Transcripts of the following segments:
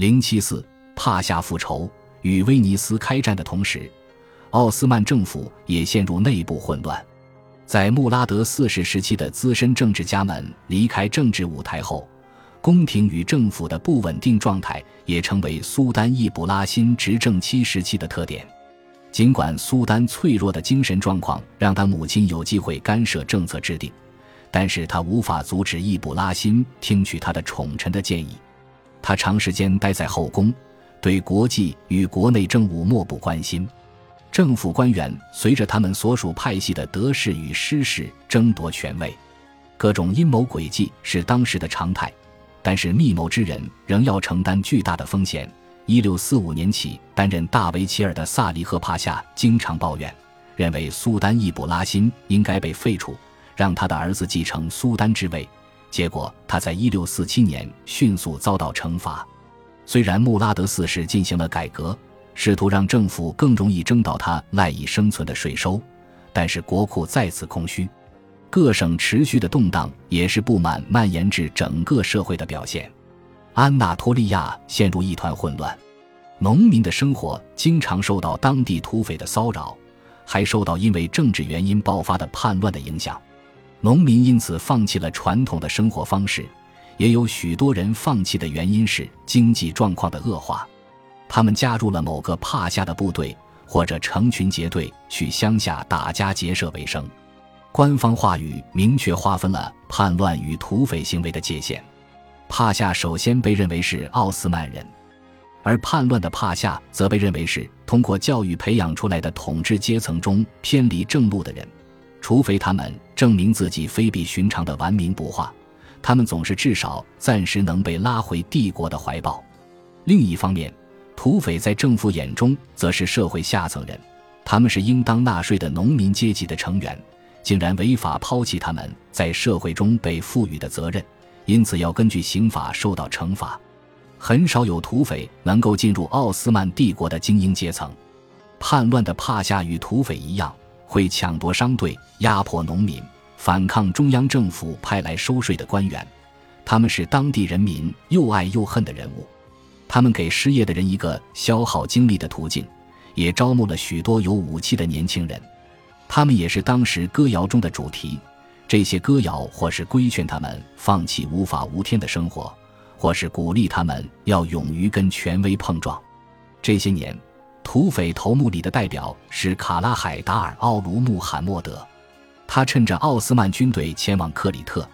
零七四，帕夏复仇。与威尼斯开战的同时，奥斯曼政府也陷入内部混乱。在穆拉德四世时期的资深政治家们离开政治舞台后，宫廷与政府的不稳定状态也成为苏丹易卜拉欣执政期时期的特点。尽管苏丹脆弱的精神状况让他母亲有机会干涉政策制定，但是他无法阻止易卜拉欣听取他的宠臣的建议。他长时间待在后宫。对国际与国内政务漠不关心，政府官员随着他们所属派系的得势与失势争夺权位，各种阴谋诡计是当时的常态。但是密谋之人仍要承担巨大的风险。一六四五年起担任大维齐尔的萨利赫帕夏经常抱怨，认为苏丹易卜拉欣应该被废除，让他的儿子继承苏丹之位。结果他在一六四七年迅速遭到惩罚。虽然穆拉德四世进行了改革，试图让政府更容易征到他赖以生存的税收，但是国库再次空虚。各省持续的动荡也是不满蔓延至整个社会的表现。安纳托利亚陷入一团混乱，农民的生活经常受到当地土匪的骚扰，还受到因为政治原因爆发的叛乱的影响。农民因此放弃了传统的生活方式。也有许多人放弃的原因是经济状况的恶化，他们加入了某个帕夏的部队，或者成群结队去乡下打家劫舍为生。官方话语明确划分了叛乱与土匪行为的界限。帕夏首先被认为是奥斯曼人，而叛乱的帕夏则被认为是通过教育培养出来的统治阶层中偏离正路的人，除非他们证明自己非比寻常的顽冥不化。他们总是至少暂时能被拉回帝国的怀抱。另一方面，土匪在政府眼中则是社会下层人，他们是应当纳税的农民阶级的成员，竟然违法抛弃他们在社会中被赋予的责任，因此要根据刑法受到惩罚。很少有土匪能够进入奥斯曼帝国的精英阶层。叛乱的帕夏与土匪一样，会抢夺商队，压迫农民。反抗中央政府派来收税的官员，他们是当地人民又爱又恨的人物。他们给失业的人一个消耗精力的途径，也招募了许多有武器的年轻人。他们也是当时歌谣中的主题。这些歌谣或是规劝他们放弃无法无天的生活，或是鼓励他们要勇于跟权威碰撞。这些年，土匪头目里的代表是卡拉海达尔·奥卢穆罕默德。他趁着奥斯曼军队前往克里特，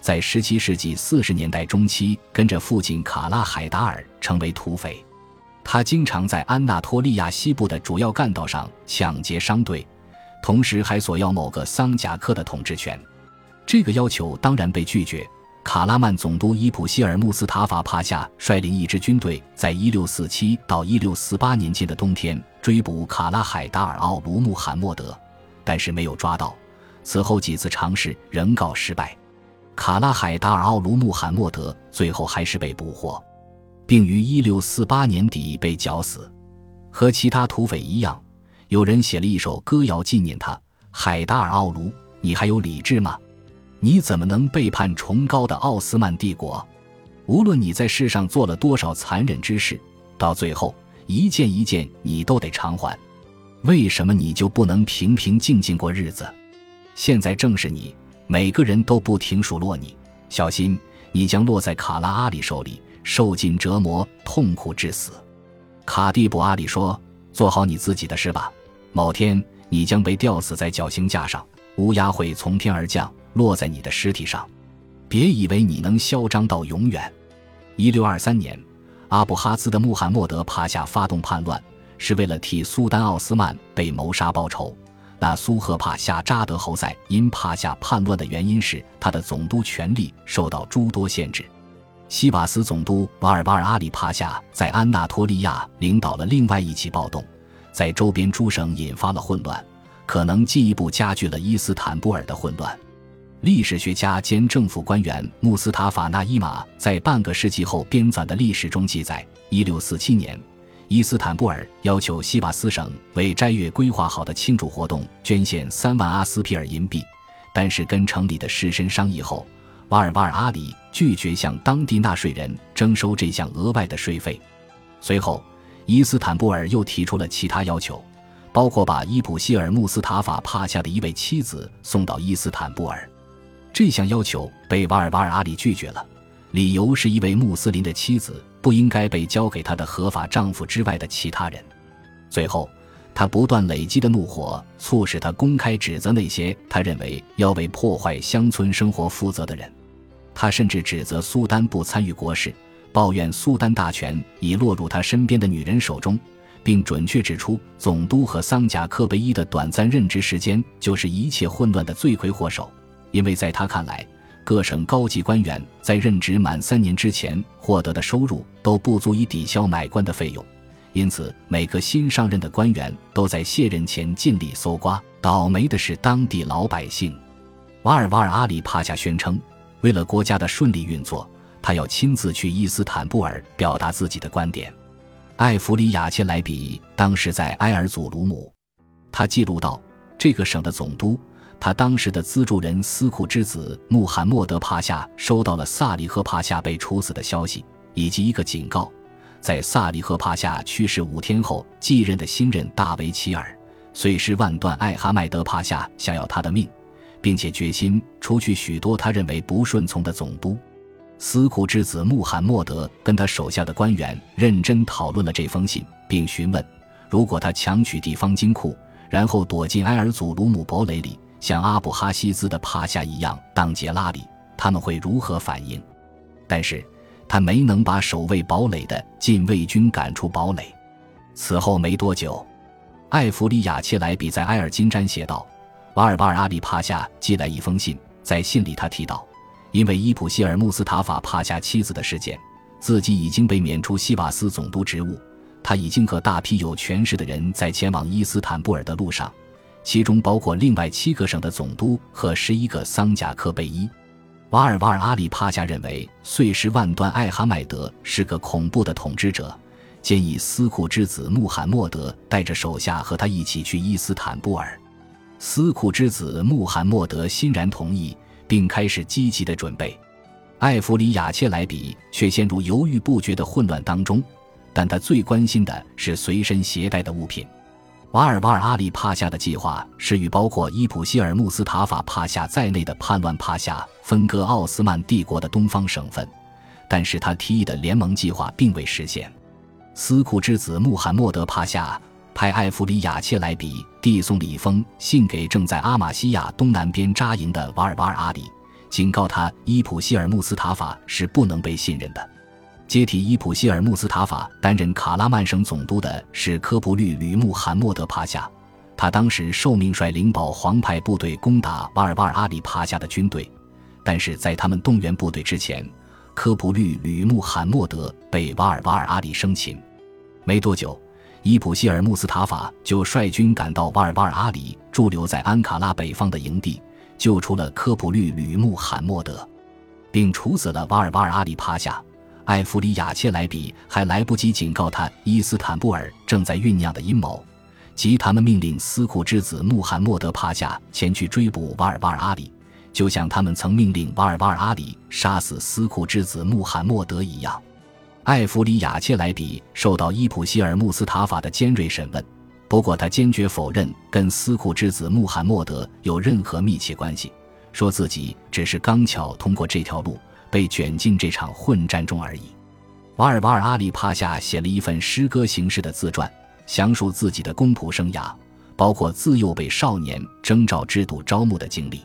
在17世纪40年代中期，跟着父亲卡拉海达尔成为土匪。他经常在安纳托利亚西部的主要干道上抢劫商队，同时还索要某个桑贾克的统治权。这个要求当然被拒绝。卡拉曼总督伊普希尔穆斯塔法帕夏率领一支军队，在1647到1648年间的冬天追捕卡拉海达尔奥卢穆罕默德，但是没有抓到。此后几次尝试仍告失败，卡拉海达尔奥卢穆罕默德最后还是被捕获，并于1648年底被绞死。和其他土匪一样，有人写了一首歌谣纪念他：海达尔奥卢，你还有理智吗？你怎么能背叛崇高的奥斯曼帝国？无论你在世上做了多少残忍之事，到最后一件一件你都得偿还。为什么你就不能平平静静过日子？现在正是你，每个人都不停数落你，小心你将落在卡拉阿里手里，受尽折磨，痛苦致死。卡蒂布阿里说：“做好你自己的事吧，某天你将被吊死在绞刑架上，乌鸦会从天而降，落在你的尸体上。别以为你能嚣张到永远。”一六二三年，阿布哈兹的穆罕默德帕夏发动叛乱，是为了替苏丹奥斯曼被谋杀报仇。那苏赫帕夏扎德侯赛因帕夏叛乱的原因是他的总督权力受到诸多限制。西瓦斯总督瓦尔巴尔阿里帕夏在安纳托利亚领导了另外一起暴动，在周边诸省引发了混乱，可能进一步加剧了伊斯坦布尔的混乱。历史学家兼政府官员穆斯塔法纳伊马在半个世纪后编纂的历史中记载：一六四七年。伊斯坦布尔要求西瓦斯省为斋月规划好的庆祝活动捐献三万阿斯皮尔银币，但是跟城里的士绅商议后，瓦尔瓦尔阿里拒绝向当地纳税人征收这项额外的税费。随后，伊斯坦布尔又提出了其他要求，包括把伊普希尔穆斯塔法帕夏的一位妻子送到伊斯坦布尔。这项要求被瓦尔瓦尔阿里拒绝了，理由是一位穆斯林的妻子不应该被交给她的合法丈夫之外的其他人。最后，她不断累积的怒火促使她公开指责那些她认为要为破坏乡村生活负责的人。她甚至指责苏丹不参与国事，抱怨苏丹大权已落入他身边的女人手中，并准确指出总督和桑贾克贝伊的短暂任职时间就是一切混乱的罪魁祸首。因为在他看来，各省高级官员在任职满三年之前获得的收入都不足以抵消买官的费用，因此每个新上任的官员都在卸任前尽力搜刮。倒霉的是当地老百姓。瓦尔瓦尔阿里帕夏宣称。为了国家的顺利运作，他要亲自去伊斯坦布尔表达自己的观点。艾弗里亚切莱比当时在埃尔祖鲁姆，他记录到，这个省的总督，他当时的资助人斯库之子穆罕默德帕夏收到了萨利赫帕夏被处死的消息，以及一个警告：在萨利赫帕夏去世五天后继任的新任大维齐尔，碎尸万段艾哈迈德帕夏想要他的命。并且决心除去许多他认为不顺从的总督。斯库之子穆罕默德跟他手下的官员认真讨论了这封信，并询问：如果他强取地方金库，然后躲进埃尔祖鲁姆堡垒里，像阿布哈西兹的帕夏一样当杰拉里，他们会如何反应？但是他没能把守卫堡垒的禁卫军赶出堡垒。此后没多久，艾弗里亚切莱比在埃尔金詹写道。瓦尔瓦尔阿里帕夏寄来一封信，在信里他提到，因为伊普希尔穆斯塔法帕夏妻子的事件，自己已经被免除西瓦斯总督职务。他已经和大批有权势的人在前往伊斯坦布尔的路上，其中包括另外七个省的总督和十一个桑贾克贝伊。瓦尔瓦尔阿里帕夏认为碎尸万段艾哈迈德是个恐怖的统治者，建议斯库之子穆罕默德带着手下和他一起去伊斯坦布尔。斯库之子穆罕默德欣然同意，并开始积极的准备。艾弗里亚切莱比却陷入犹豫不决的混乱当中，但他最关心的是随身携带的物品。瓦尔瓦尔阿里帕夏的计划是与包括伊普希尔穆斯塔法帕夏在内的叛乱帕夏分割奥斯曼帝国的东方省份，但是他提议的联盟计划并未实现。斯库之子穆罕默德帕夏。派艾弗里亚切莱比递送了一封信给正在阿玛西亚东南边扎营的瓦尔瓦尔阿里，警告他伊普希尔穆斯塔法是不能被信任的。接替伊普希尔穆斯塔法担任卡拉曼省总督的是科普律吕穆罕默德帕夏，他当时受命率领保皇派部队攻打瓦尔瓦尔阿里帕夏的军队，但是在他们动员部队之前，科普律吕穆罕默德被瓦尔瓦尔阿里生擒。没多久。伊普希尔穆斯塔法就率军赶到瓦尔瓦尔阿里驻留在安卡拉北方的营地，救出了科普律吕穆罕默德，并处死了瓦尔瓦尔阿里帕夏。艾弗里亚切莱比还来不及警告他伊斯坦布尔正在酝酿的阴谋，即他们命令斯库之子穆罕默德帕夏前去追捕瓦尔瓦尔阿里，就像他们曾命令瓦尔瓦尔阿里杀死斯库之子穆罕默德一样。艾弗里亚切莱比受到伊普希尔穆斯塔法的尖锐审问，不过他坚决否认跟斯库之子穆罕默德有任何密切关系，说自己只是刚巧通过这条路被卷进这场混战中而已。瓦尔瓦尔阿里帕夏写了一份诗歌形式的自传，详述自己的公仆生涯，包括自幼被少年征召制度招募的经历。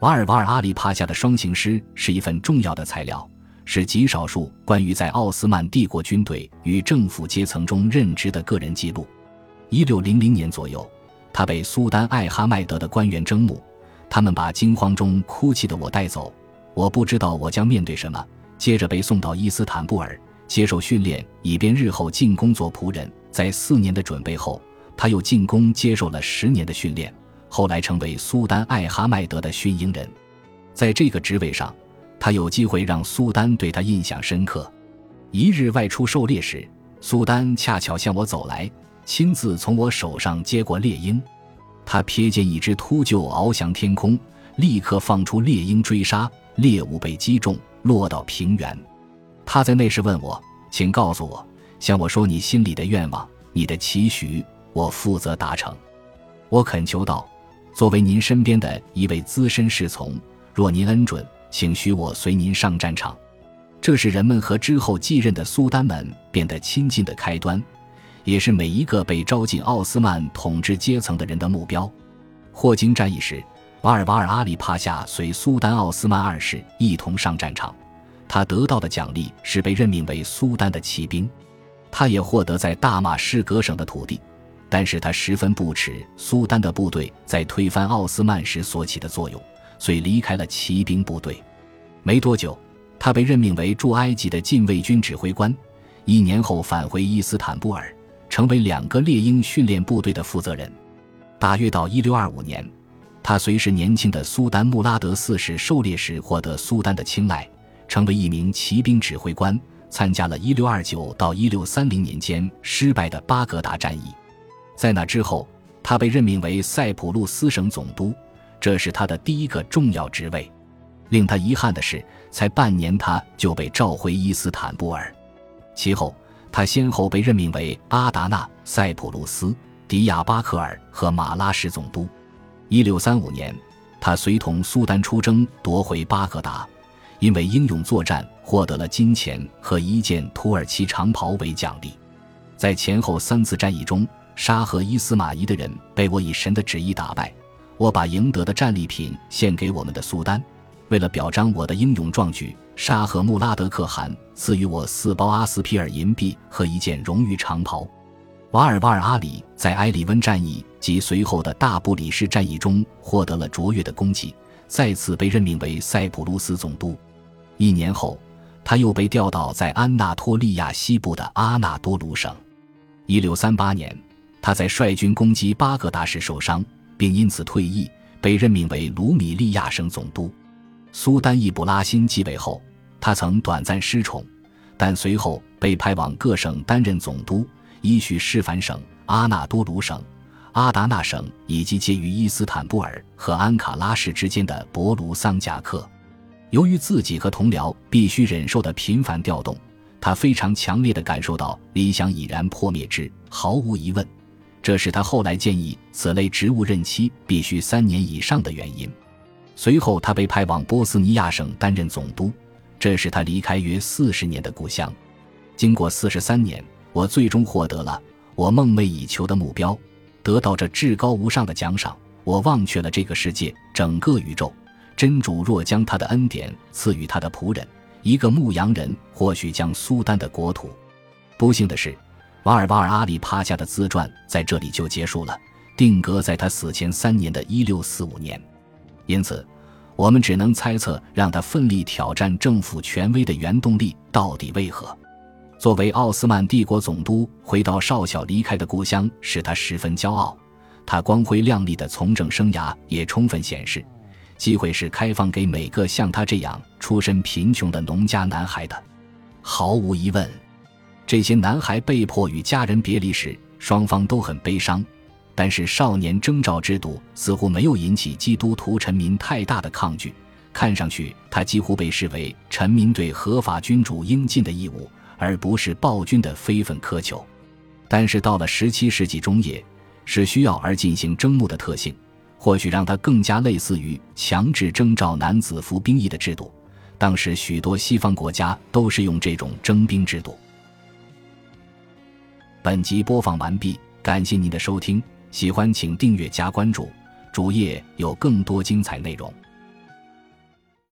瓦尔瓦尔阿里帕夏的双行诗是一份重要的材料。是极少数关于在奥斯曼帝国军队与政府阶层中任职的个人记录。一六零零年左右，他被苏丹艾哈迈德的官员征募，他们把惊慌中哭泣的我带走。我不知道我将面对什么。接着被送到伊斯坦布尔接受训练，以便日后进宫做仆人。在四年的准备后，他又进宫接受了十年的训练，后来成为苏丹艾哈迈德的训鹰人。在这个职位上。他有机会让苏丹对他印象深刻。一日外出狩猎时，苏丹恰巧向我走来，亲自从我手上接过猎鹰。他瞥见一只秃鹫翱翔天空，立刻放出猎鹰追杀，猎物被击中，落到平原。他在那时问我：“请告诉我，向我说你心里的愿望，你的期许，我负责达成。”我恳求道：“作为您身边的一位资深侍从，若您恩准，请许我随您上战场。”这是人们和之后继任的苏丹们变得亲近的开端，也是每一个被招进奥斯曼统治阶层的人的目标。霍金战役时，瓦尔瓦尔阿里帕夏随苏丹奥斯曼二世一同上战场，他得到的奖励是被任命为苏丹的骑兵。他也获得在大马士革省的土地，但是他十分不耻苏丹的部队在推翻奥斯曼时所起的作用，遂离开了骑兵部队。没多久。他被任命为驻埃及的禁卫军指挥官，一年后返回伊斯坦布尔，成为两个猎鹰训练部队的负责人。大约到1625年，他随时年轻的苏丹穆拉德四世狩猎时获得苏丹的青睐，成为一名骑兵指挥官，参加了1629到1630年间失败的巴格达战役。在那之后，他被任命为塞浦路斯省总督，这是他的第一个重要职位。令他遗憾的是，才半年他就被召回伊斯坦布尔。其后，他先后被任命为阿达纳、塞浦路斯、迪亚巴克尔和马拉什总督。一六三五年，他随同苏丹出征，夺回巴格达，因为英勇作战，获得了金钱和一件土耳其长袍为奖励。在前后三次战役中，沙和伊斯马仪的人被我以神的旨意打败。我把赢得的战利品献给我们的苏丹。为了表彰我的英勇壮举，沙赫穆拉德可汗赐予我四包阿斯皮尔银币和一件荣誉长袍。瓦尔瓦尔阿里在埃里温战役及随后的大布里士战役中获得了卓越的功绩，再次被任命为塞浦路斯总督。一年后，他又被调到在安纳托利亚西部的阿纳多卢省。一六三八年，他在率军攻击巴格达时受伤，并因此退役，被任命为卢米利亚省总督。苏丹易卜拉欣继位后，他曾短暂失宠，但随后被派往各省担任总督，依序示凡省、阿纳多卢省、阿达纳省以及介于伊斯坦布尔和安卡拉市之间的博卢桑贾克。由于自己和同僚必须忍受的频繁调动，他非常强烈地感受到理想已然破灭之。毫无疑问，这是他后来建议此类职务任期必须三年以上的原因。随后，他被派往波斯尼亚省担任总督，这是他离开约四十年的故乡。经过四十三年，我最终获得了我梦寐以求的目标，得到这至高无上的奖赏。我忘却了这个世界，整个宇宙。真主若将他的恩典赐予他的仆人，一个牧羊人，或许将苏丹的国土。不幸的是，瓦尔瓦尔阿里帕夏的自传在这里就结束了，定格在他死前三年的一六四五年。因此，我们只能猜测，让他奋力挑战政府权威的原动力到底为何。作为奥斯曼帝国总督，回到少小离开的故乡，使他十分骄傲。他光辉亮丽的从政生涯也充分显示，机会是开放给每个像他这样出身贫穷的农家男孩的。毫无疑问，这些男孩被迫与家人别离时，双方都很悲伤。但是少年征召制度似乎没有引起基督徒臣民太大的抗拒，看上去他几乎被视为臣民对合法君主应尽的义务，而不是暴君的非分苛求。但是到了十七世纪中叶，是需要而进行征募的特性，或许让他更加类似于强制征召男子服兵役的制度。当时许多西方国家都是用这种征兵制度。本集播放完毕，感谢您的收听。喜欢请订阅加关注，主页有更多精彩内容。